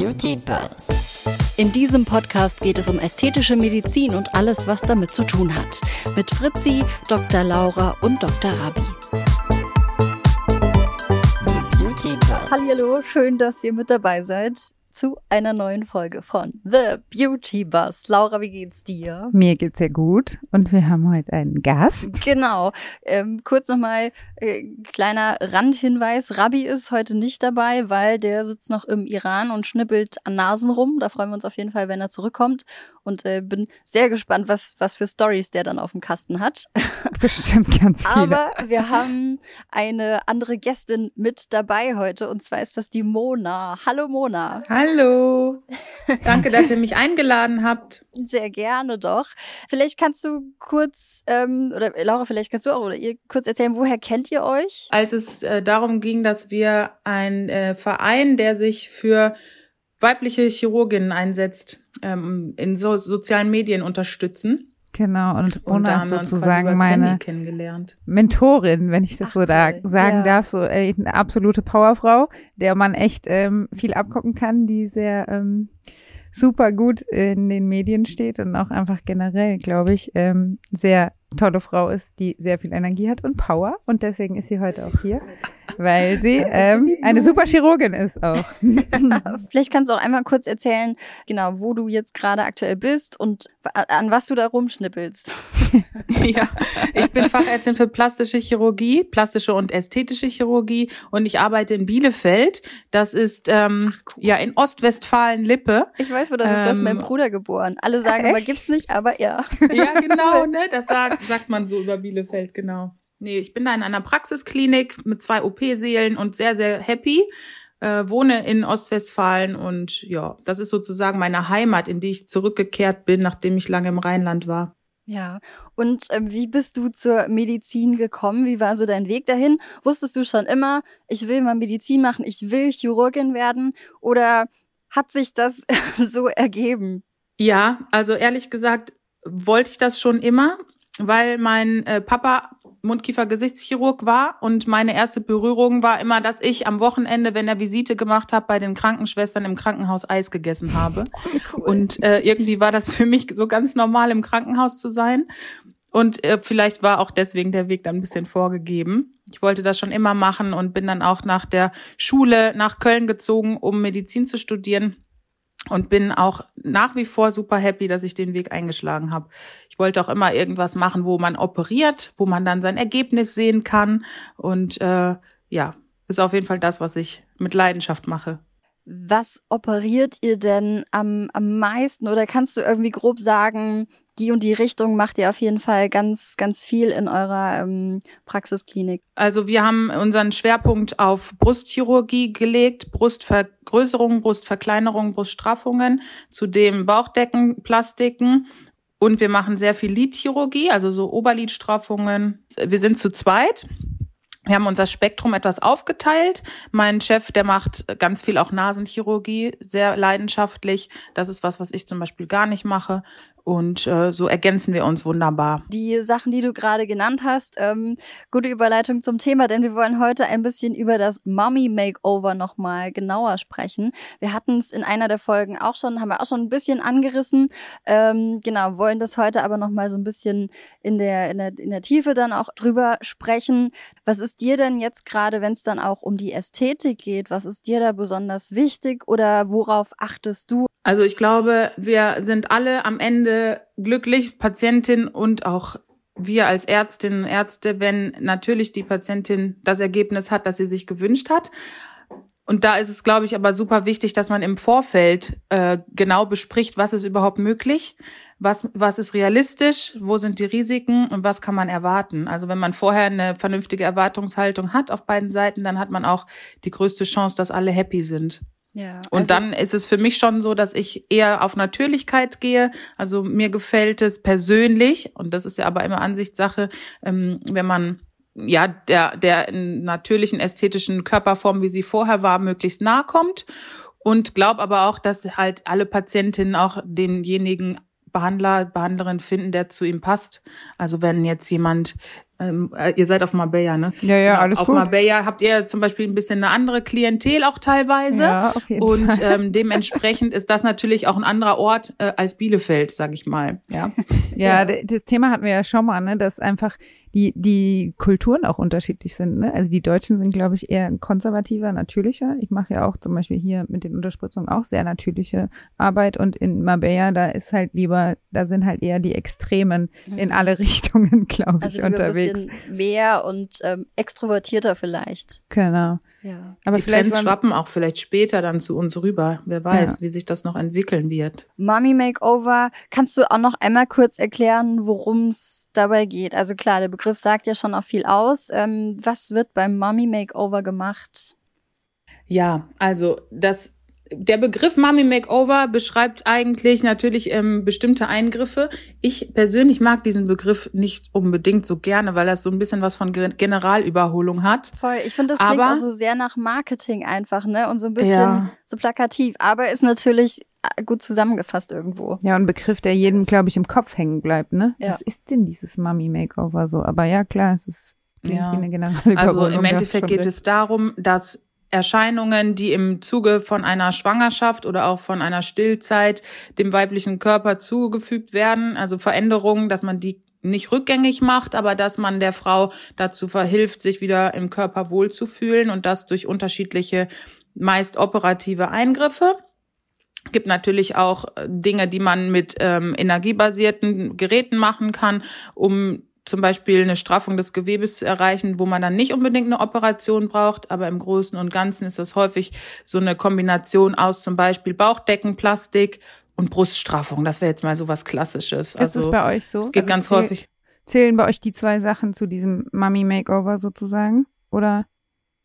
Beauty Buzz. In diesem Podcast geht es um ästhetische Medizin und alles, was damit zu tun hat. Mit Fritzi, Dr. Laura und Dr. Rabi. Hallo, schön, dass ihr mit dabei seid zu einer neuen Folge von The Beauty Bus. Laura, wie geht's dir? Mir geht's sehr gut und wir haben heute einen Gast. Genau. Ähm, kurz nochmal äh, kleiner Randhinweis. Rabi ist heute nicht dabei, weil der sitzt noch im Iran und schnippelt an Nasen rum. Da freuen wir uns auf jeden Fall, wenn er zurückkommt und äh, bin sehr gespannt, was, was für Stories der dann auf dem Kasten hat. Bestimmt ganz viele. Aber wir haben eine andere Gästin mit dabei heute und zwar ist das die Mona. Hallo Mona. Hallo. Danke, dass ihr mich eingeladen habt. Sehr gerne doch. Vielleicht kannst du kurz, ähm, oder Laura, vielleicht kannst du auch oder ihr kurz erzählen, woher kennt ihr euch? Als es äh, darum ging, dass wir ein äh, Verein, der sich für weibliche Chirurginnen einsetzt, ähm, in so sozialen Medien unterstützen. Genau, und Mona ist sozusagen meine Mentorin, wenn ich das Ach, so da sagen ja. darf, so äh, eine absolute Powerfrau, der man echt ähm, viel abgucken kann, die sehr ähm, super gut in den Medien steht und auch einfach generell, glaube ich, ähm, sehr tolle Frau ist, die sehr viel Energie hat und Power. Und deswegen ist sie heute auch hier, weil sie ähm, eine super Chirurgin ist auch. Vielleicht kannst du auch einmal kurz erzählen, genau, wo du jetzt gerade aktuell bist und an was du da rumschnippelst. ja, ich bin Fachärztin für plastische Chirurgie, plastische und ästhetische Chirurgie und ich arbeite in Bielefeld. Das ist ähm, Ach, cool. ja in Ostwestfalen-Lippe. Ich weiß, wo das ähm, ist. Das ist mein ähm, Bruder geboren. Alle sagen aber gibt's nicht, aber ja. Ja, genau, ne? Das sagt, sagt man so über Bielefeld, genau. Nee, ich bin da in einer Praxisklinik mit zwei OP-Seelen und sehr, sehr happy. Äh, wohne in Ostwestfalen und ja, das ist sozusagen meine Heimat, in die ich zurückgekehrt bin, nachdem ich lange im Rheinland war. Ja, und ähm, wie bist du zur Medizin gekommen? Wie war so dein Weg dahin? Wusstest du schon immer, ich will mal Medizin machen, ich will Chirurgin werden? Oder hat sich das so ergeben? Ja, also ehrlich gesagt wollte ich das schon immer, weil mein äh, Papa Mundkiefer-Gesichtschirurg war und meine erste Berührung war immer, dass ich am Wochenende, wenn er Visite gemacht hat, bei den Krankenschwestern im Krankenhaus Eis gegessen habe. Cool. Und äh, irgendwie war das für mich so ganz normal, im Krankenhaus zu sein. Und äh, vielleicht war auch deswegen der Weg dann ein bisschen vorgegeben. Ich wollte das schon immer machen und bin dann auch nach der Schule nach Köln gezogen, um Medizin zu studieren und bin auch nach wie vor super happy, dass ich den Weg eingeschlagen habe. Ich wollte auch immer irgendwas machen, wo man operiert, wo man dann sein Ergebnis sehen kann und äh, ja, ist auf jeden Fall das, was ich mit Leidenschaft mache. Was operiert ihr denn am, am meisten oder kannst du irgendwie grob sagen, die und die Richtung macht ihr auf jeden Fall ganz, ganz viel in eurer ähm, Praxisklinik? Also wir haben unseren Schwerpunkt auf Brustchirurgie gelegt, Brustvergrößerung, Brustverkleinerung, Bruststraffungen, zudem Bauchdeckenplastiken und wir machen sehr viel Lidchirurgie, also so Oberlidstraffungen. Wir sind zu zweit. Wir haben unser Spektrum etwas aufgeteilt. Mein Chef, der macht ganz viel auch Nasenchirurgie, sehr leidenschaftlich. Das ist was, was ich zum Beispiel gar nicht mache. Und äh, so ergänzen wir uns wunderbar. Die Sachen, die du gerade genannt hast, ähm, gute Überleitung zum Thema, denn wir wollen heute ein bisschen über das Mummy Makeover nochmal genauer sprechen. Wir hatten es in einer der Folgen auch schon, haben wir auch schon ein bisschen angerissen. Ähm, genau, wollen das heute aber nochmal so ein bisschen in der, in, der, in der Tiefe dann auch drüber sprechen. Was ist dir denn jetzt gerade, wenn es dann auch um die Ästhetik geht, was ist dir da besonders wichtig oder worauf achtest du? Also ich glaube, wir sind alle am Ende glücklich, Patientin und auch wir als Ärztinnen und Ärzte, wenn natürlich die Patientin das Ergebnis hat, das sie sich gewünscht hat. Und da ist es, glaube ich, aber super wichtig, dass man im Vorfeld äh, genau bespricht, was ist überhaupt möglich, was, was ist realistisch, wo sind die Risiken und was kann man erwarten. Also wenn man vorher eine vernünftige Erwartungshaltung hat auf beiden Seiten, dann hat man auch die größte Chance, dass alle happy sind. Ja, also und dann ist es für mich schon so, dass ich eher auf Natürlichkeit gehe. Also mir gefällt es persönlich, und das ist ja aber immer Ansichtssache, ähm, wenn man ja der der natürlichen ästhetischen Körperform, wie sie vorher war, möglichst nahe kommt. Und glaube aber auch, dass halt alle Patientinnen auch denjenigen Behandler, Behandlerin finden, der zu ihm passt. Also wenn jetzt jemand ähm, äh, ihr seid auf Marbella, ne? Ja, ja, genau. alles auf gut. Auf Marbella habt ihr zum Beispiel ein bisschen eine andere Klientel auch teilweise. Ja, auf jeden und Fall. ähm, dementsprechend ist das natürlich auch ein anderer Ort äh, als Bielefeld, sag ich mal. Ja. ja, ja, das Thema hatten wir ja schon mal, ne, dass einfach die, die Kulturen auch unterschiedlich sind. Ne? Also die Deutschen sind, glaube ich, eher konservativer, natürlicher. Ich mache ja auch zum Beispiel hier mit den Unterspritzungen auch sehr natürliche Arbeit und in Marbella, da ist halt lieber, da sind halt eher die Extremen mhm. in alle Richtungen, glaube ich, also unterwegs. Ein bisschen mehr und ähm, extrovertierter vielleicht. Genau. Ja. Aber die vielleicht Trends schwappen auch vielleicht später dann zu uns rüber. Wer weiß, ja. wie sich das noch entwickeln wird. Mommy Makeover, kannst du auch noch einmal kurz erklären, worum es dabei geht? Also klar, der Begriff sagt ja schon auch viel aus. Ähm, was wird beim Mommy Makeover gemacht? Ja, also das der Begriff Mommy Makeover beschreibt eigentlich natürlich ähm, bestimmte Eingriffe. Ich persönlich mag diesen Begriff nicht unbedingt so gerne, weil das so ein bisschen was von Generalüberholung hat. Voll. Ich finde, das klingt auch so sehr nach Marketing einfach, ne? Und so ein bisschen ja. so plakativ. Aber ist natürlich äh, gut zusammengefasst irgendwo. Ja, ein Begriff, der jedem, glaube ich, im Kopf hängen bleibt, ne? Ja. Was ist denn dieses Mommy Makeover so? Aber ja, klar, es ist ja. wie eine Generalüberholung. Also im Endeffekt geht es darum, dass Erscheinungen, die im Zuge von einer Schwangerschaft oder auch von einer Stillzeit dem weiblichen Körper zugefügt werden, also Veränderungen, dass man die nicht rückgängig macht, aber dass man der Frau dazu verhilft, sich wieder im Körper wohlzufühlen und das durch unterschiedliche, meist operative Eingriffe. Gibt natürlich auch Dinge, die man mit ähm, energiebasierten Geräten machen kann, um zum Beispiel eine Straffung des Gewebes zu erreichen, wo man dann nicht unbedingt eine Operation braucht, aber im Großen und Ganzen ist das häufig so eine Kombination aus zum Beispiel Bauchdeckenplastik und Bruststraffung. Das wäre jetzt mal so was Klassisches. Ist also, es bei euch so? Es geht also ganz häufig. Zählen bei euch die zwei Sachen zu diesem Mummy Makeover sozusagen? Oder?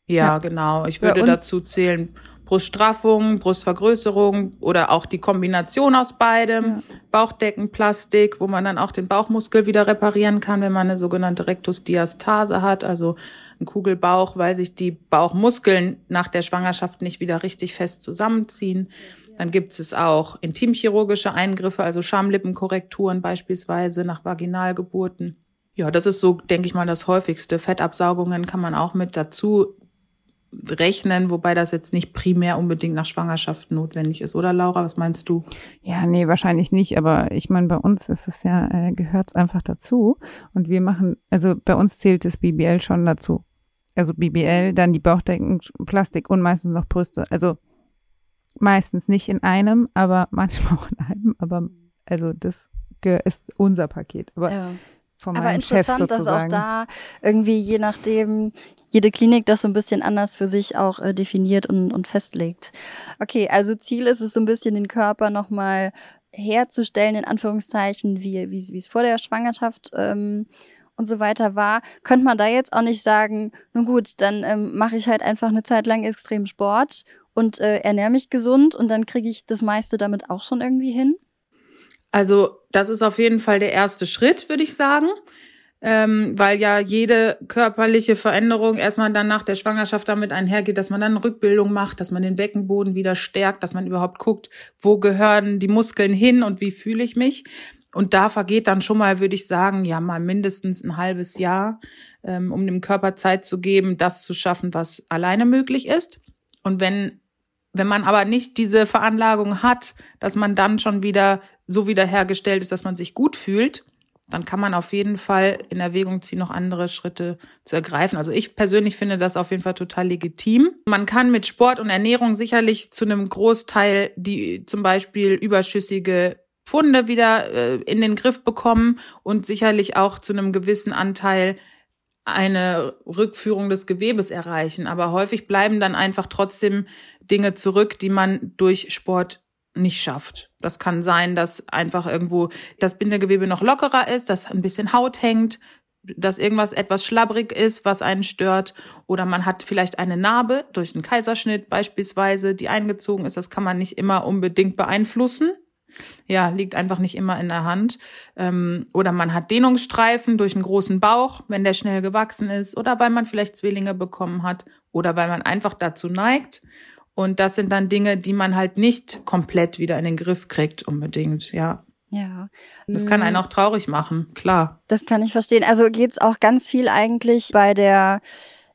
Ja, ja. genau. Ich würde dazu zählen Bruststraffung, Brustvergrößerung oder auch die Kombination aus beidem, ja. Bauchdeckenplastik, wo man dann auch den Bauchmuskel wieder reparieren kann, wenn man eine sogenannte Rektusdiastase hat, also ein Kugelbauch, weil sich die Bauchmuskeln nach der Schwangerschaft nicht wieder richtig fest zusammenziehen. Dann gibt es auch intimchirurgische Eingriffe, also Schamlippenkorrekturen beispielsweise nach Vaginalgeburten. Ja, das ist so, denke ich mal, das häufigste. Fettabsaugungen kann man auch mit dazu rechnen, wobei das jetzt nicht primär unbedingt nach Schwangerschaft notwendig ist, oder Laura? Was meinst du? Ja, nee, wahrscheinlich nicht, aber ich meine, bei uns ist es ja, äh, gehört es einfach dazu. Und wir machen, also bei uns zählt das BBL schon dazu. Also BBL, dann die Bauchdecken, Plastik und meistens noch Brüste. Also meistens nicht in einem, aber manchmal auch in einem. Aber also das ist unser Paket. Aber ja. Von meinem Aber interessant, Chef dass auch da irgendwie je nachdem jede Klinik das so ein bisschen anders für sich auch äh, definiert und, und festlegt. Okay, also Ziel ist es so ein bisschen den Körper nochmal herzustellen, in Anführungszeichen, wie, wie, wie es vor der Schwangerschaft ähm, und so weiter war, könnte man da jetzt auch nicht sagen, nun gut, dann ähm, mache ich halt einfach eine Zeit lang extrem Sport und äh, ernähre mich gesund und dann kriege ich das meiste damit auch schon irgendwie hin? Also das ist auf jeden Fall der erste Schritt, würde ich sagen ähm, weil ja jede körperliche Veränderung erstmal dann nach der Schwangerschaft damit einhergeht, dass man dann Rückbildung macht, dass man den Beckenboden wieder stärkt, dass man überhaupt guckt, wo gehören die Muskeln hin und wie fühle ich mich. Und da vergeht dann schon mal, würde ich sagen, ja mal mindestens ein halbes Jahr, ähm, um dem Körper Zeit zu geben, das zu schaffen, was alleine möglich ist. Und wenn wenn man aber nicht diese Veranlagung hat, dass man dann schon wieder so wiederhergestellt ist, dass man sich gut fühlt, dann kann man auf jeden Fall in Erwägung ziehen, noch andere Schritte zu ergreifen. Also ich persönlich finde das auf jeden Fall total legitim. Man kann mit Sport und Ernährung sicherlich zu einem Großteil die zum Beispiel überschüssige Pfunde wieder äh, in den Griff bekommen und sicherlich auch zu einem gewissen Anteil eine Rückführung des Gewebes erreichen. Aber häufig bleiben dann einfach trotzdem Dinge zurück, die man durch Sport nicht schafft. Das kann sein, dass einfach irgendwo das Bindegewebe noch lockerer ist, dass ein bisschen Haut hängt, dass irgendwas etwas schlabbrig ist, was einen stört. Oder man hat vielleicht eine Narbe durch einen Kaiserschnitt beispielsweise, die eingezogen ist. Das kann man nicht immer unbedingt beeinflussen. Ja, liegt einfach nicht immer in der Hand. Ähm, oder man hat Dehnungsstreifen durch einen großen Bauch, wenn der schnell gewachsen ist. Oder weil man vielleicht Zwillinge bekommen hat. Oder weil man einfach dazu neigt. Und das sind dann Dinge, die man halt nicht komplett wieder in den Griff kriegt, unbedingt, ja. Ja. Das kann einen mm. auch traurig machen, klar. Das kann ich verstehen. Also geht's auch ganz viel eigentlich bei der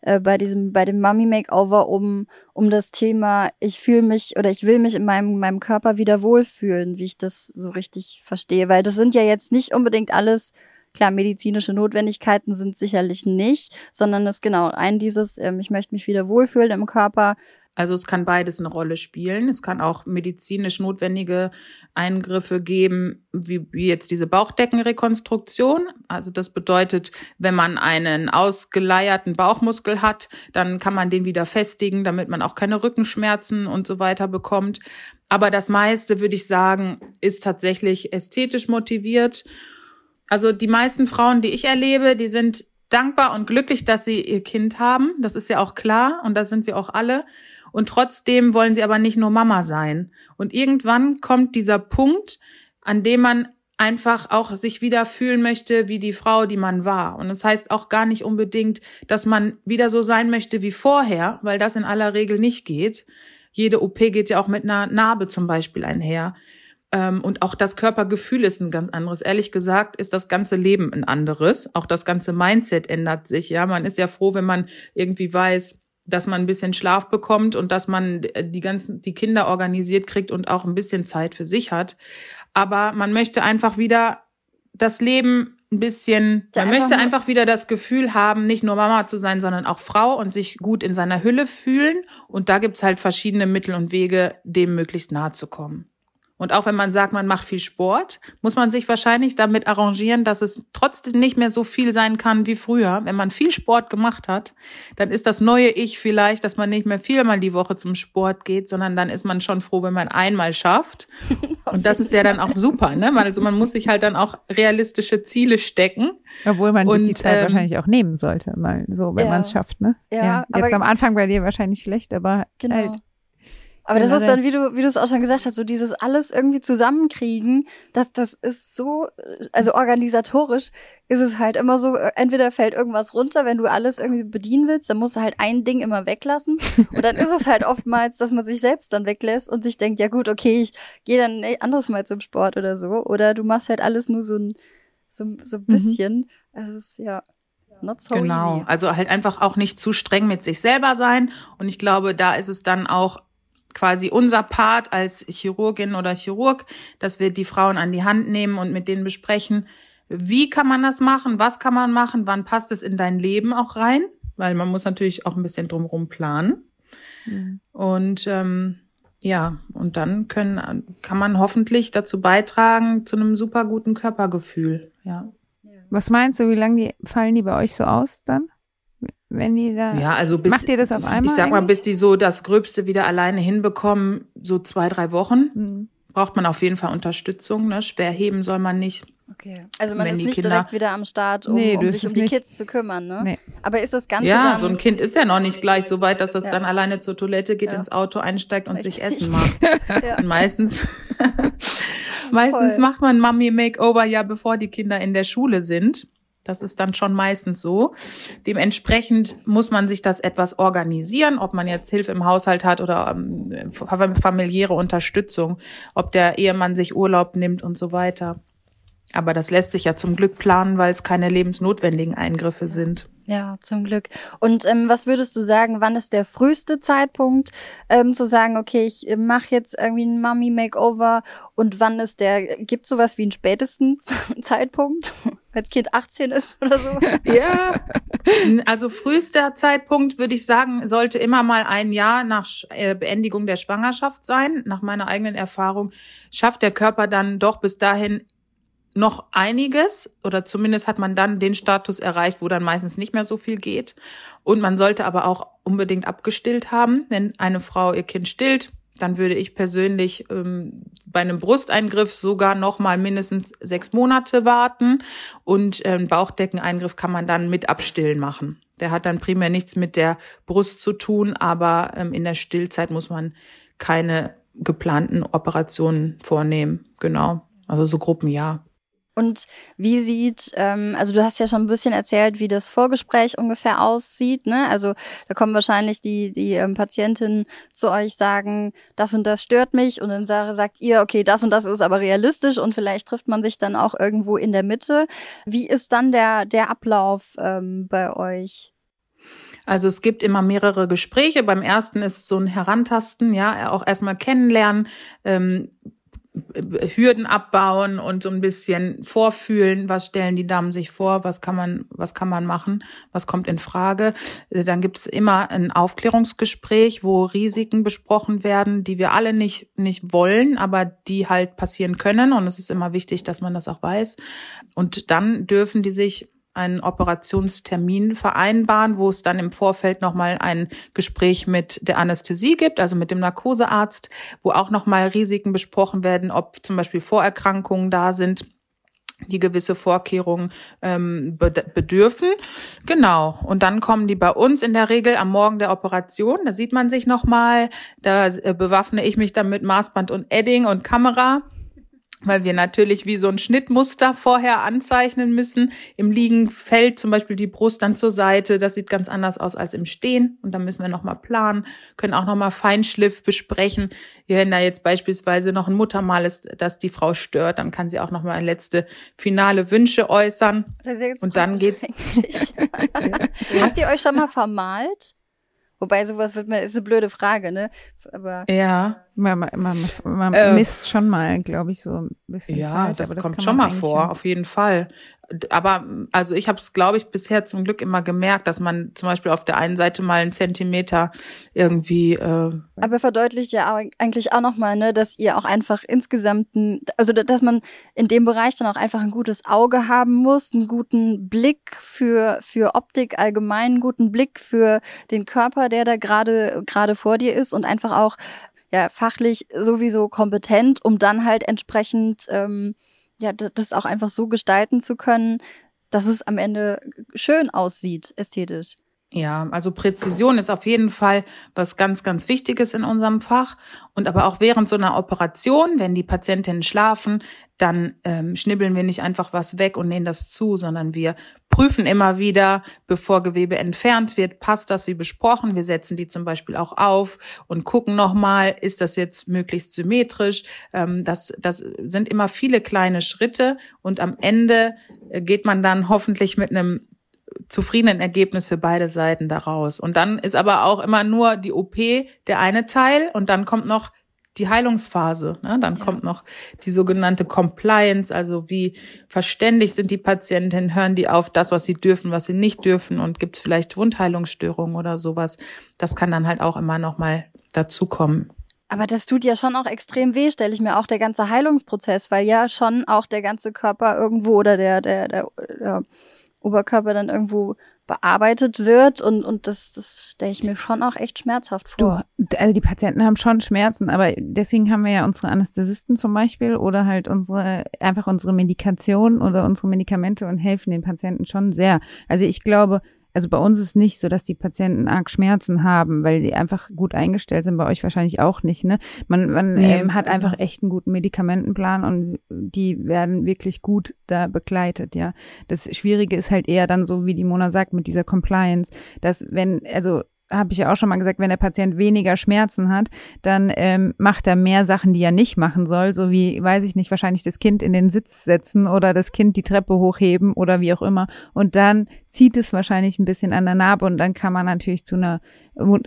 äh, bei diesem, bei dem Mummy Makeover um, um das Thema, ich fühle mich oder ich will mich in meinem, meinem Körper wieder wohlfühlen, wie ich das so richtig verstehe. Weil das sind ja jetzt nicht unbedingt alles, klar, medizinische Notwendigkeiten sind sicherlich nicht, sondern es genau ein dieses, ähm, ich möchte mich wieder wohlfühlen im Körper, also es kann beides eine Rolle spielen. Es kann auch medizinisch notwendige Eingriffe geben, wie, wie jetzt diese Bauchdeckenrekonstruktion. Also das bedeutet, wenn man einen ausgeleierten Bauchmuskel hat, dann kann man den wieder festigen, damit man auch keine Rückenschmerzen und so weiter bekommt. Aber das meiste, würde ich sagen, ist tatsächlich ästhetisch motiviert. Also die meisten Frauen, die ich erlebe, die sind dankbar und glücklich, dass sie ihr Kind haben. Das ist ja auch klar und da sind wir auch alle. Und trotzdem wollen sie aber nicht nur Mama sein. Und irgendwann kommt dieser Punkt, an dem man einfach auch sich wieder fühlen möchte wie die Frau, die man war. Und das heißt auch gar nicht unbedingt, dass man wieder so sein möchte wie vorher, weil das in aller Regel nicht geht. Jede OP geht ja auch mit einer Narbe zum Beispiel einher. Ähm, und auch das Körpergefühl ist ein ganz anderes. Ehrlich gesagt ist das ganze Leben ein anderes. Auch das ganze Mindset ändert sich. Ja, man ist ja froh, wenn man irgendwie weiß, dass man ein bisschen Schlaf bekommt und dass man die ganzen, die Kinder organisiert kriegt und auch ein bisschen Zeit für sich hat. Aber man möchte einfach wieder das Leben ein bisschen, man einfach möchte einfach wieder das Gefühl haben, nicht nur Mama zu sein, sondern auch Frau und sich gut in seiner Hülle fühlen. Und da gibt's halt verschiedene Mittel und Wege, dem möglichst nahe zu kommen. Und auch wenn man sagt, man macht viel Sport, muss man sich wahrscheinlich damit arrangieren, dass es trotzdem nicht mehr so viel sein kann wie früher. Wenn man viel Sport gemacht hat, dann ist das neue Ich vielleicht, dass man nicht mehr viermal die Woche zum Sport geht, sondern dann ist man schon froh, wenn man einmal schafft. Und das ist ja dann auch super, ne? Also man muss sich halt dann auch realistische Ziele stecken. Obwohl man sich die Zeit ähm, wahrscheinlich auch nehmen sollte, mal so, wenn ja. man es schafft, ne? Ja, ja. Jetzt am Anfang bei dir wahrscheinlich schlecht, aber genau. halt aber das ist dann, wie du, wie du es auch schon gesagt hast, so dieses alles irgendwie zusammenkriegen, das, das ist so, also organisatorisch ist es halt immer so, entweder fällt irgendwas runter, wenn du alles irgendwie bedienen willst, dann musst du halt ein Ding immer weglassen. Und dann ist es halt oftmals, dass man sich selbst dann weglässt und sich denkt, ja gut, okay, ich gehe dann ein anderes Mal zum Sport oder so. Oder du machst halt alles nur so ein, so, so ein mhm. bisschen. Mhm. Also es ist ja. Not so genau, easy. also halt einfach auch nicht zu streng mit sich selber sein. Und ich glaube, da ist es dann auch quasi unser Part als Chirurgin oder Chirurg, dass wir die Frauen an die Hand nehmen und mit denen besprechen, wie kann man das machen, was kann man machen, wann passt es in dein Leben auch rein, weil man muss natürlich auch ein bisschen drumherum planen. Mhm. Und ähm, ja, und dann können, kann man hoffentlich dazu beitragen zu einem super guten Körpergefühl. Ja. Was meinst du, wie lange die fallen die bei euch so aus dann? Wenn die da. Ja, also bis, macht ihr das auf einmal? Ich sag mal, bis die so das Gröbste wieder alleine hinbekommen, so zwei, drei Wochen, mhm. braucht man auf jeden Fall Unterstützung. Ne? Schwer heben soll man nicht. Okay. Also man ist nicht Kinder direkt wieder am Start, um, nee, um sich um die nicht. Kids zu kümmern, ne? Nee. Aber ist das Ganze Ja, dann so ein Kind ist ja noch nicht gleich so weit, dass es ja. dann alleine zur Toilette geht, ja. ins Auto einsteigt und Richtig. sich Essen macht. ja. Und meistens, meistens Voll. macht man Mummy Makeover ja, bevor die Kinder in der Schule sind. Das ist dann schon meistens so. Dementsprechend muss man sich das etwas organisieren, ob man jetzt Hilfe im Haushalt hat oder ähm, familiäre Unterstützung, ob der Ehemann sich Urlaub nimmt und so weiter. Aber das lässt sich ja zum Glück planen, weil es keine lebensnotwendigen Eingriffe sind. Ja, zum Glück. Und ähm, was würdest du sagen, wann ist der früheste Zeitpunkt, ähm, zu sagen, okay, ich äh, mache jetzt irgendwie ein Mummy Makeover und wann ist der, gibt sowas wie einen spätesten Zeitpunkt, wenn das Kind 18 ist oder so? ja, also frühester Zeitpunkt würde ich sagen, sollte immer mal ein Jahr nach äh, Beendigung der Schwangerschaft sein. Nach meiner eigenen Erfahrung schafft der Körper dann doch bis dahin noch einiges oder zumindest hat man dann den Status erreicht, wo dann meistens nicht mehr so viel geht. Und man sollte aber auch unbedingt abgestillt haben. Wenn eine Frau ihr Kind stillt, dann würde ich persönlich ähm, bei einem Brusteingriff sogar noch mal mindestens sechs Monate warten und ähm, Bauchdeckeneingriff kann man dann mit Abstillen machen. Der hat dann primär nichts mit der Brust zu tun, aber ähm, in der Stillzeit muss man keine geplanten Operationen vornehmen. Genau, also so Gruppen ja. Und wie sieht, ähm, also du hast ja schon ein bisschen erzählt, wie das Vorgespräch ungefähr aussieht, ne? Also da kommen wahrscheinlich die, die ähm, Patientinnen zu euch sagen, das und das stört mich und dann sagt ihr, okay, das und das ist aber realistisch und vielleicht trifft man sich dann auch irgendwo in der Mitte. Wie ist dann der, der Ablauf ähm, bei euch? Also es gibt immer mehrere Gespräche. Beim ersten ist es so ein Herantasten, ja, auch erstmal kennenlernen, ähm, Hürden abbauen und so ein bisschen vorfühlen, was stellen die Damen sich vor, was kann man, was kann man machen, was kommt in Frage. Dann gibt es immer ein Aufklärungsgespräch, wo Risiken besprochen werden, die wir alle nicht, nicht wollen, aber die halt passieren können. Und es ist immer wichtig, dass man das auch weiß. Und dann dürfen die sich einen Operationstermin vereinbaren, wo es dann im Vorfeld nochmal ein Gespräch mit der Anästhesie gibt, also mit dem Narkosearzt, wo auch nochmal Risiken besprochen werden, ob zum Beispiel Vorerkrankungen da sind die gewisse Vorkehrungen ähm, bedürfen. Genau. Und dann kommen die bei uns in der Regel am Morgen der Operation. Da sieht man sich nochmal. Da äh, bewaffne ich mich dann mit Maßband und Edding und Kamera weil wir natürlich wie so ein Schnittmuster vorher anzeichnen müssen. Im Liegen fällt zum Beispiel die Brust dann zur Seite. Das sieht ganz anders aus als im Stehen. Und dann müssen wir nochmal planen, können auch nochmal Feinschliff besprechen. Wenn da jetzt beispielsweise noch ein Muttermal ist, das die Frau stört, dann kann sie auch nochmal letzte finale Wünsche äußern. Und dann geht's. Habt ihr euch schon mal vermalt? Wobei sowas wird mir, ist eine blöde Frage, ne? Aber. Ja. Man, man, man, man äh, misst schon mal, glaube ich, so ein bisschen. Ja, falsch, das, das kommt schon mal vor, auf jeden Fall aber also ich habe es, glaube ich, bisher zum Glück immer gemerkt, dass man zum Beispiel auf der einen Seite mal einen Zentimeter irgendwie. Äh aber verdeutlicht ja eigentlich auch nochmal, ne, dass ihr auch einfach insgesamt, ein, also dass man in dem Bereich dann auch einfach ein gutes Auge haben muss, einen guten Blick für für Optik allgemein, einen guten Blick für den Körper, der da gerade gerade vor dir ist und einfach auch ja fachlich sowieso kompetent, um dann halt entsprechend ähm, ja, das auch einfach so gestalten zu können, dass es am Ende schön aussieht, ästhetisch. Ja, also Präzision ist auf jeden Fall was ganz, ganz Wichtiges in unserem Fach. Und aber auch während so einer Operation, wenn die Patientinnen schlafen, dann ähm, schnibbeln wir nicht einfach was weg und nähen das zu, sondern wir prüfen immer wieder, bevor Gewebe entfernt wird, passt das wie besprochen. Wir setzen die zum Beispiel auch auf und gucken nochmal, ist das jetzt möglichst symmetrisch. Ähm, das, das sind immer viele kleine Schritte und am Ende äh, geht man dann hoffentlich mit einem zufriedenen Ergebnis für beide Seiten daraus. Und dann ist aber auch immer nur die OP der eine Teil und dann kommt noch die Heilungsphase. Ne? Dann ja. kommt noch die sogenannte Compliance, also wie verständig sind die Patientinnen, hören die auf das, was sie dürfen, was sie nicht dürfen und gibt es vielleicht Wundheilungsstörungen oder sowas. Das kann dann halt auch immer noch mal dazukommen. Aber das tut ja schon auch extrem weh, stelle ich mir auch der ganze Heilungsprozess, weil ja schon auch der ganze Körper irgendwo oder der, der, der, der Oberkörper dann irgendwo bearbeitet wird und, und das, das stelle ich mir schon auch echt schmerzhaft vor. Du, also die Patienten haben schon Schmerzen, aber deswegen haben wir ja unsere Anästhesisten zum Beispiel oder halt unsere, einfach unsere Medikation oder unsere Medikamente und helfen den Patienten schon sehr. Also ich glaube, also bei uns ist nicht so, dass die Patienten arg Schmerzen haben, weil die einfach gut eingestellt sind. Bei euch wahrscheinlich auch nicht. Ne? Man, man nee, ähm, hat genau. einfach echt einen guten Medikamentenplan und die werden wirklich gut da begleitet. Ja, das Schwierige ist halt eher dann so, wie die Mona sagt, mit dieser Compliance, dass wenn also habe ich ja auch schon mal gesagt, wenn der Patient weniger Schmerzen hat, dann ähm, macht er mehr Sachen, die er nicht machen soll, so wie, weiß ich nicht, wahrscheinlich das Kind in den Sitz setzen oder das Kind die Treppe hochheben oder wie auch immer. Und dann zieht es wahrscheinlich ein bisschen an der Narbe und dann kann man natürlich zu einer,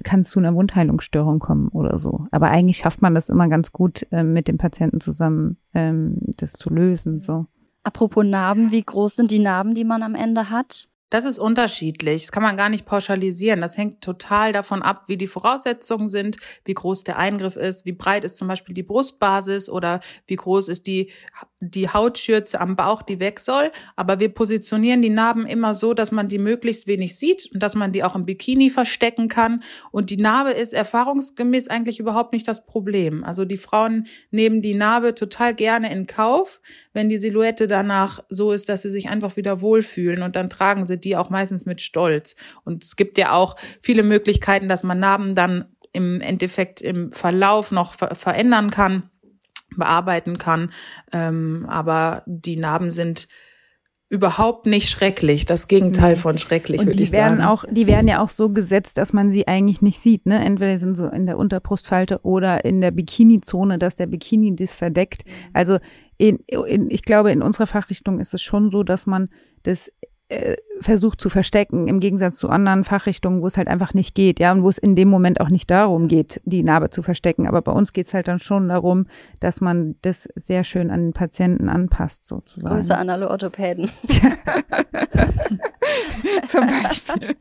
kann es zu einer Wundheilungsstörung kommen oder so. Aber eigentlich schafft man das immer ganz gut, äh, mit dem Patienten zusammen ähm, das zu lösen, so. Apropos Narben, wie groß sind die Narben, die man am Ende hat? Das ist unterschiedlich. Das kann man gar nicht pauschalisieren. Das hängt total davon ab, wie die Voraussetzungen sind, wie groß der Eingriff ist, wie breit ist zum Beispiel die Brustbasis oder wie groß ist die, die Hautschürze am Bauch, die weg soll. Aber wir positionieren die Narben immer so, dass man die möglichst wenig sieht und dass man die auch im Bikini verstecken kann. Und die Narbe ist erfahrungsgemäß eigentlich überhaupt nicht das Problem. Also die Frauen nehmen die Narbe total gerne in Kauf, wenn die Silhouette danach so ist, dass sie sich einfach wieder wohlfühlen und dann tragen sie die auch meistens mit Stolz. Und es gibt ja auch viele Möglichkeiten, dass man Narben dann im Endeffekt im Verlauf noch ver verändern kann. Bearbeiten kann. Ähm, aber die Narben sind überhaupt nicht schrecklich. Das Gegenteil von schrecklich, würde ich werden sagen. Auch, die werden ja auch so gesetzt, dass man sie eigentlich nicht sieht. Ne? Entweder sind so in der Unterbrustfalte oder in der Bikini-Zone, dass der Bikini das verdeckt. Also in, in, ich glaube, in unserer Fachrichtung ist es schon so, dass man das äh, versucht zu verstecken, im Gegensatz zu anderen Fachrichtungen, wo es halt einfach nicht geht, ja, und wo es in dem Moment auch nicht darum geht, die Narbe zu verstecken. Aber bei uns geht es halt dann schon darum, dass man das sehr schön an den Patienten anpasst, sozusagen. Grüße an alle Orthopäden. Zum Beispiel.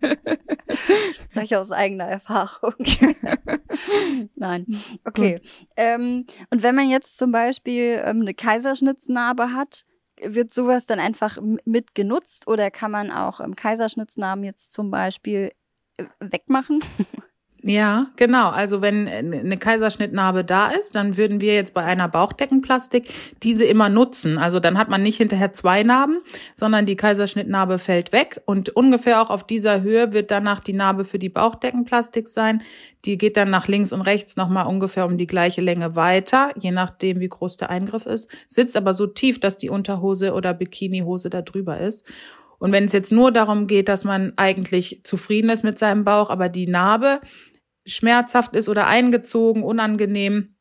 Gleich aus eigener Erfahrung. Nein. Okay. Ähm, und wenn man jetzt zum Beispiel ähm, eine Kaiserschnitznarbe hat, wird sowas dann einfach mit genutzt oder kann man auch im Kaiserschnitznamen jetzt zum Beispiel äh, wegmachen? Ja, genau. Also wenn eine Kaiserschnittnarbe da ist, dann würden wir jetzt bei einer Bauchdeckenplastik diese immer nutzen. Also dann hat man nicht hinterher zwei Narben, sondern die Kaiserschnittnarbe fällt weg und ungefähr auch auf dieser Höhe wird danach die Narbe für die Bauchdeckenplastik sein. Die geht dann nach links und rechts nochmal ungefähr um die gleiche Länge weiter, je nachdem wie groß der Eingriff ist, sitzt aber so tief, dass die Unterhose oder Bikinihose da drüber ist. Und wenn es jetzt nur darum geht, dass man eigentlich zufrieden ist mit seinem Bauch, aber die Narbe schmerzhaft ist oder eingezogen, unangenehm,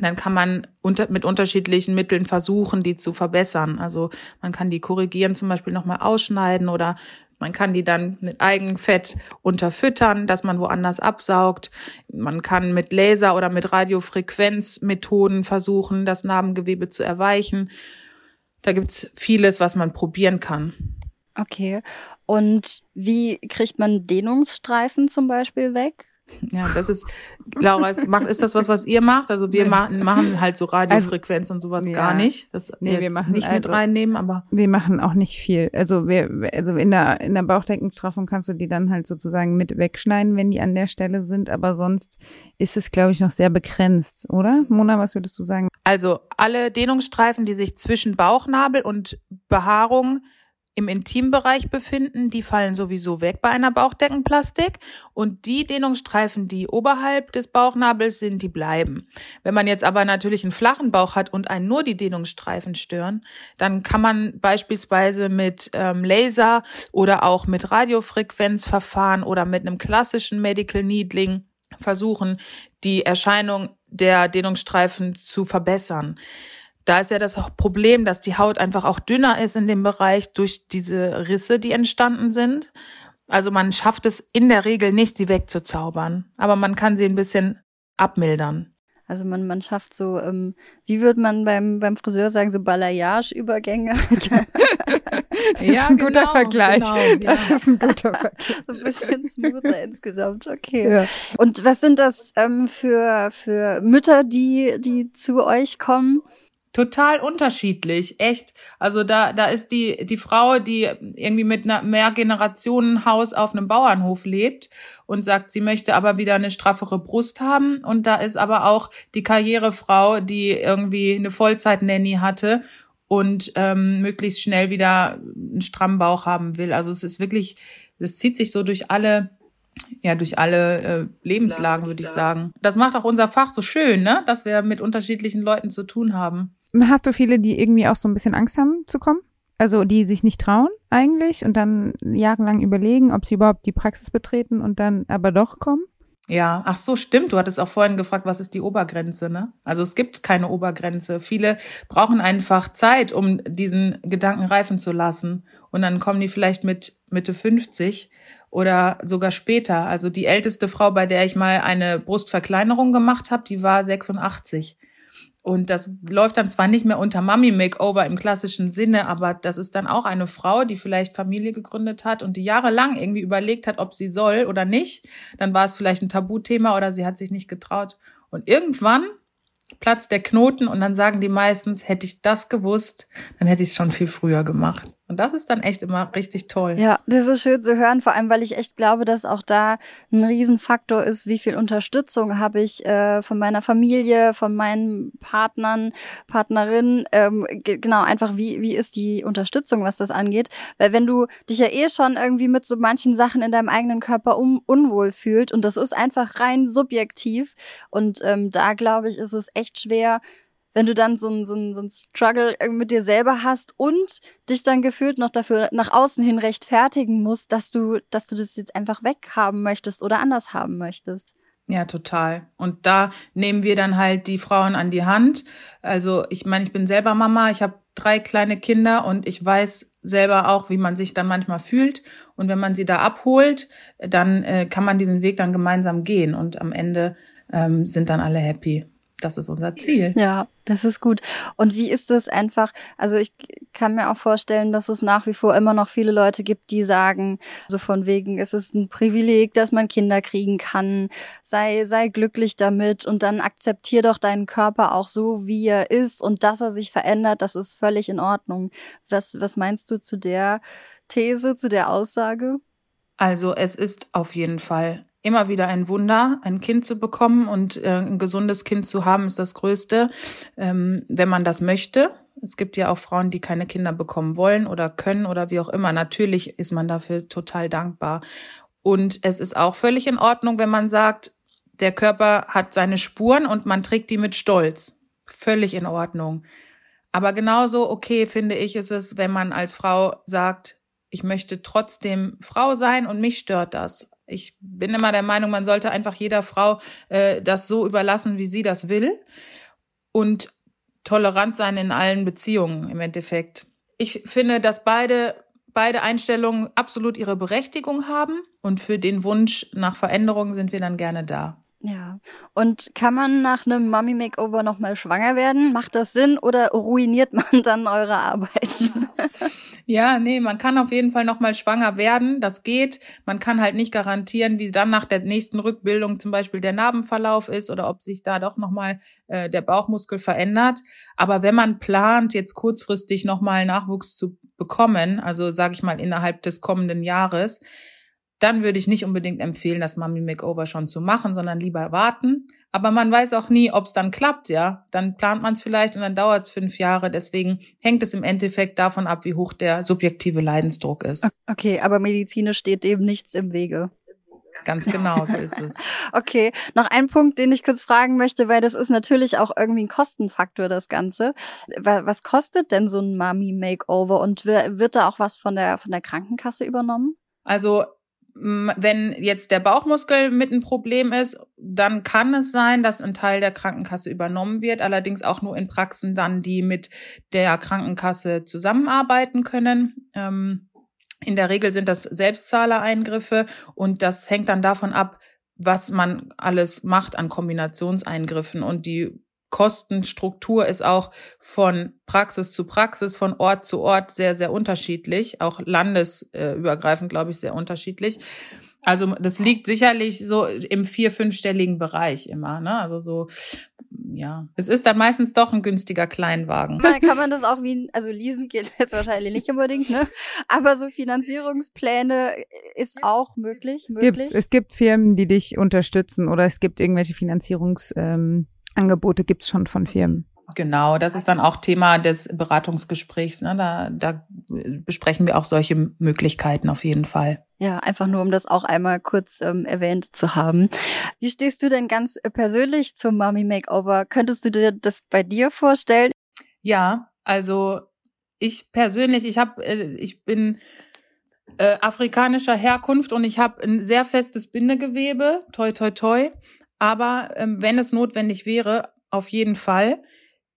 dann kann man unter, mit unterschiedlichen Mitteln versuchen, die zu verbessern. Also man kann die korrigieren, zum Beispiel nochmal ausschneiden oder man kann die dann mit Eigenfett unterfüttern, dass man woanders absaugt. Man kann mit Laser oder mit Radiofrequenzmethoden versuchen, das Narbengewebe zu erweichen. Da gibt's vieles, was man probieren kann. Okay. Und wie kriegt man Dehnungsstreifen zum Beispiel weg? Ja, das ist, Laura, ist, macht, ist das was, was ihr macht? Also wir machen, machen halt so Radiofrequenz also, und sowas ja, gar nicht. Das nee, wir machen nicht also, mit reinnehmen, aber. Wir machen auch nicht viel. Also wir, also in der, in der Bauchdeckenstraffung kannst du die dann halt sozusagen mit wegschneiden, wenn die an der Stelle sind, aber sonst ist es, glaube ich, noch sehr begrenzt, oder? Mona, was würdest du sagen? Also alle Dehnungsstreifen, die sich zwischen Bauchnabel und Behaarung im Intimbereich befinden, die fallen sowieso weg bei einer Bauchdeckenplastik und die Dehnungsstreifen, die oberhalb des Bauchnabels sind, die bleiben. Wenn man jetzt aber natürlich einen flachen Bauch hat und einen nur die Dehnungsstreifen stören, dann kann man beispielsweise mit ähm, Laser oder auch mit Radiofrequenzverfahren oder mit einem klassischen Medical Needling versuchen, die Erscheinung der Dehnungsstreifen zu verbessern. Da ist ja das Problem, dass die Haut einfach auch dünner ist in dem Bereich durch diese Risse, die entstanden sind. Also man schafft es in der Regel nicht, sie wegzuzaubern, aber man kann sie ein bisschen abmildern. Also man, man schafft so, ähm, wie würde man beim, beim Friseur sagen, so Balayage-Übergänge. das ja, ist ein guter genau, Vergleich. Genau, ja. Das ist ein guter Vergleich. so ein bisschen smoother insgesamt, okay. Ja. Und was sind das ähm, für, für Mütter, die, die zu euch kommen? Total unterschiedlich, echt. Also da, da ist die, die Frau, die irgendwie mit einer Mehrgenerationenhaus auf einem Bauernhof lebt und sagt, sie möchte aber wieder eine straffere Brust haben. Und da ist aber auch die Karrierefrau, die irgendwie eine Vollzeit-Nanny hatte und ähm, möglichst schnell wieder einen strammen Bauch haben will. Also es ist wirklich, das zieht sich so durch alle ja, durch alle äh, Lebenslagen, würde ich sagen. Das macht auch unser Fach so schön, ne? Dass wir mit unterschiedlichen Leuten zu tun haben. Hast du viele, die irgendwie auch so ein bisschen Angst haben zu kommen? Also die sich nicht trauen eigentlich und dann jahrelang überlegen, ob sie überhaupt die Praxis betreten und dann aber doch kommen? Ja, ach so, stimmt. Du hattest auch vorhin gefragt, was ist die Obergrenze, ne? Also es gibt keine Obergrenze. Viele brauchen einfach Zeit, um diesen Gedanken reifen zu lassen. Und dann kommen die vielleicht mit Mitte 50 oder sogar später. Also die älteste Frau, bei der ich mal eine Brustverkleinerung gemacht habe, die war 86. Und das läuft dann zwar nicht mehr unter Mummy Makeover im klassischen Sinne, aber das ist dann auch eine Frau, die vielleicht Familie gegründet hat und die jahrelang irgendwie überlegt hat, ob sie soll oder nicht. Dann war es vielleicht ein Tabuthema oder sie hat sich nicht getraut. Und irgendwann platzt der Knoten und dann sagen die meistens, hätte ich das gewusst, dann hätte ich es schon viel früher gemacht. Und das ist dann echt immer richtig toll. Ja, das ist schön zu hören, vor allem, weil ich echt glaube, dass auch da ein Riesenfaktor ist, wie viel Unterstützung habe ich äh, von meiner Familie, von meinen Partnern, Partnerinnen. Ähm, genau, einfach wie, wie ist die Unterstützung, was das angeht. Weil wenn du dich ja eh schon irgendwie mit so manchen Sachen in deinem eigenen Körper um, unwohl fühlt und das ist einfach rein subjektiv und ähm, da glaube ich, ist es echt schwer, wenn du dann so ein, so ein, so ein Struggle mit dir selber hast und dich dann gefühlt noch dafür nach außen hin rechtfertigen musst, dass du, dass du das jetzt einfach weghaben möchtest oder anders haben möchtest. Ja, total. Und da nehmen wir dann halt die Frauen an die Hand. Also ich meine, ich bin selber Mama, ich habe drei kleine Kinder und ich weiß selber auch, wie man sich dann manchmal fühlt. Und wenn man sie da abholt, dann äh, kann man diesen Weg dann gemeinsam gehen und am Ende ähm, sind dann alle happy das ist unser Ziel. Ja, das ist gut. Und wie ist es einfach? Also ich kann mir auch vorstellen, dass es nach wie vor immer noch viele Leute gibt, die sagen, so von wegen, es ist ein Privileg, dass man Kinder kriegen kann. Sei, sei glücklich damit und dann akzeptier doch deinen Körper auch so, wie er ist und dass er sich verändert, das ist völlig in Ordnung. Was, was meinst du zu der These, zu der Aussage? Also es ist auf jeden Fall immer wieder ein Wunder, ein Kind zu bekommen und äh, ein gesundes Kind zu haben, ist das Größte, ähm, wenn man das möchte. Es gibt ja auch Frauen, die keine Kinder bekommen wollen oder können oder wie auch immer. Natürlich ist man dafür total dankbar. Und es ist auch völlig in Ordnung, wenn man sagt, der Körper hat seine Spuren und man trägt die mit Stolz. Völlig in Ordnung. Aber genauso okay finde ich ist es, wenn man als Frau sagt, ich möchte trotzdem Frau sein und mich stört das. Ich bin immer der Meinung, man sollte einfach jeder Frau äh, das so überlassen, wie sie das will. Und tolerant sein in allen Beziehungen im Endeffekt. Ich finde, dass beide beide Einstellungen absolut ihre Berechtigung haben und für den Wunsch nach Veränderung sind wir dann gerne da. Ja. Und kann man nach einem Mummy Makeover nochmal schwanger werden? Macht das Sinn oder ruiniert man dann eure Arbeit? Ja, nee, man kann auf jeden Fall nochmal schwanger werden. Das geht. Man kann halt nicht garantieren, wie dann nach der nächsten Rückbildung zum Beispiel der Narbenverlauf ist oder ob sich da doch nochmal äh, der Bauchmuskel verändert. Aber wenn man plant, jetzt kurzfristig nochmal Nachwuchs zu bekommen, also sage ich mal innerhalb des kommenden Jahres, dann würde ich nicht unbedingt empfehlen, das Mummy Makeover schon zu machen, sondern lieber warten. Aber man weiß auch nie, ob es dann klappt, ja. Dann plant man es vielleicht und dann dauert es fünf Jahre. Deswegen hängt es im Endeffekt davon ab, wie hoch der subjektive Leidensdruck ist. Okay, aber medizinisch steht dem nichts im Wege. Ganz genau, so ist es. okay, noch ein Punkt, den ich kurz fragen möchte, weil das ist natürlich auch irgendwie ein Kostenfaktor, das Ganze. Was kostet denn so ein Mummy Makeover und wird da auch was von der, von der Krankenkasse übernommen? Also wenn jetzt der Bauchmuskel mit ein Problem ist, dann kann es sein, dass ein Teil der Krankenkasse übernommen wird, allerdings auch nur in Praxen dann, die mit der Krankenkasse zusammenarbeiten können. Ähm, in der Regel sind das Selbstzahlereingriffe und das hängt dann davon ab, was man alles macht an Kombinationseingriffen und die Kostenstruktur ist auch von Praxis zu Praxis, von Ort zu Ort sehr, sehr unterschiedlich, auch landesübergreifend, glaube ich, sehr unterschiedlich. Also das liegt sicherlich so im vier-, fünfstelligen Bereich immer, ne? Also so, ja. Es ist dann meistens doch ein günstiger Kleinwagen. Kann man das auch wie, also leasen geht jetzt wahrscheinlich nicht unbedingt, ne? Aber so Finanzierungspläne ist auch möglich. möglich. Gibt's, es gibt Firmen, die dich unterstützen oder es gibt irgendwelche Finanzierungs, ähm Angebote gibt's schon von Firmen. Genau, das ist dann auch Thema des Beratungsgesprächs. Ne? Da, da besprechen wir auch solche Möglichkeiten auf jeden Fall. Ja, einfach nur, um das auch einmal kurz ähm, erwähnt zu haben. Wie stehst du denn ganz persönlich zum Mummy Makeover? Könntest du dir das bei dir vorstellen? Ja, also ich persönlich, ich habe, äh, ich bin äh, afrikanischer Herkunft und ich habe ein sehr festes Bindegewebe, toi toi toi. Aber ähm, wenn es notwendig wäre, auf jeden Fall.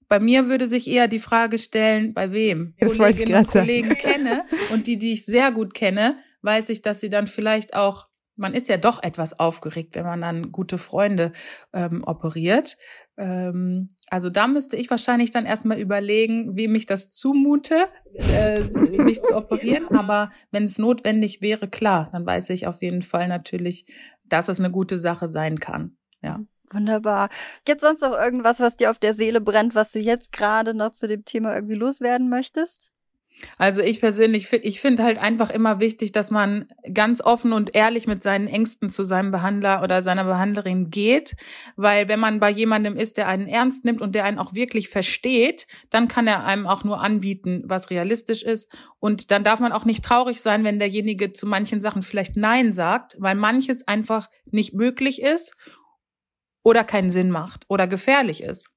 Bei mir würde sich eher die Frage stellen, bei wem? Das Kolleginnen und Kollegen kenne und die, die ich sehr gut kenne, weiß ich, dass sie dann vielleicht auch, man ist ja doch etwas aufgeregt, wenn man dann gute Freunde ähm, operiert. Ähm, also da müsste ich wahrscheinlich dann erstmal überlegen, wem ich das zumute, äh, mich zu operieren. Aber wenn es notwendig wäre, klar, dann weiß ich auf jeden Fall natürlich, dass es eine gute Sache sein kann. Ja. Wunderbar. Gibt sonst noch irgendwas, was dir auf der Seele brennt, was du jetzt gerade noch zu dem Thema irgendwie loswerden möchtest? Also ich persönlich finde, ich finde halt einfach immer wichtig, dass man ganz offen und ehrlich mit seinen Ängsten zu seinem Behandler oder seiner Behandlerin geht, weil wenn man bei jemandem ist, der einen ernst nimmt und der einen auch wirklich versteht, dann kann er einem auch nur anbieten, was realistisch ist und dann darf man auch nicht traurig sein, wenn derjenige zu manchen Sachen vielleicht nein sagt, weil manches einfach nicht möglich ist oder keinen Sinn macht oder gefährlich ist.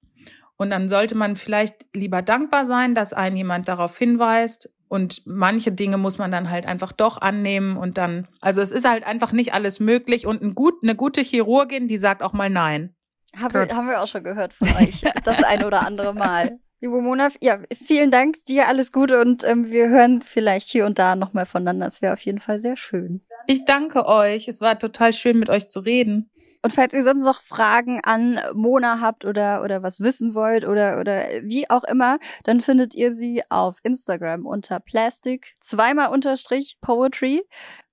Und dann sollte man vielleicht lieber dankbar sein, dass einen jemand darauf hinweist. Und manche Dinge muss man dann halt einfach doch annehmen und dann, also es ist halt einfach nicht alles möglich. Und ein gut, eine gute Chirurgin, die sagt auch mal nein. Haben wir, haben wir auch schon gehört von euch, das ein oder andere Mal. Liebe Mona, ja, vielen Dank, dir alles Gute und ähm, wir hören vielleicht hier und da nochmal voneinander. Das wäre auf jeden Fall sehr schön. Ich danke euch. Es war total schön, mit euch zu reden. Und falls ihr sonst noch Fragen an Mona habt oder, oder was wissen wollt oder, oder wie auch immer, dann findet ihr sie auf Instagram unter Plastic, zweimal unterstrich Poetry.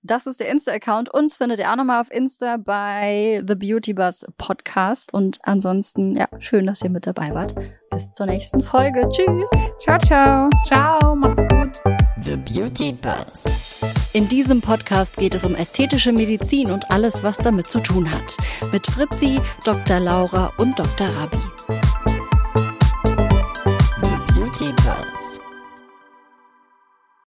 Das ist der Insta-Account. Uns findet ihr auch nochmal auf Insta bei The Beauty Buzz Podcast. Und ansonsten, ja, schön, dass ihr mit dabei wart. Bis zur nächsten Folge. Tschüss. Ciao, ciao. Ciao, macht's gut. The Beauty Buzz. In diesem Podcast geht es um ästhetische Medizin und alles, was damit zu tun hat. Mit Fritzi, Dr. Laura und Dr. Rabi.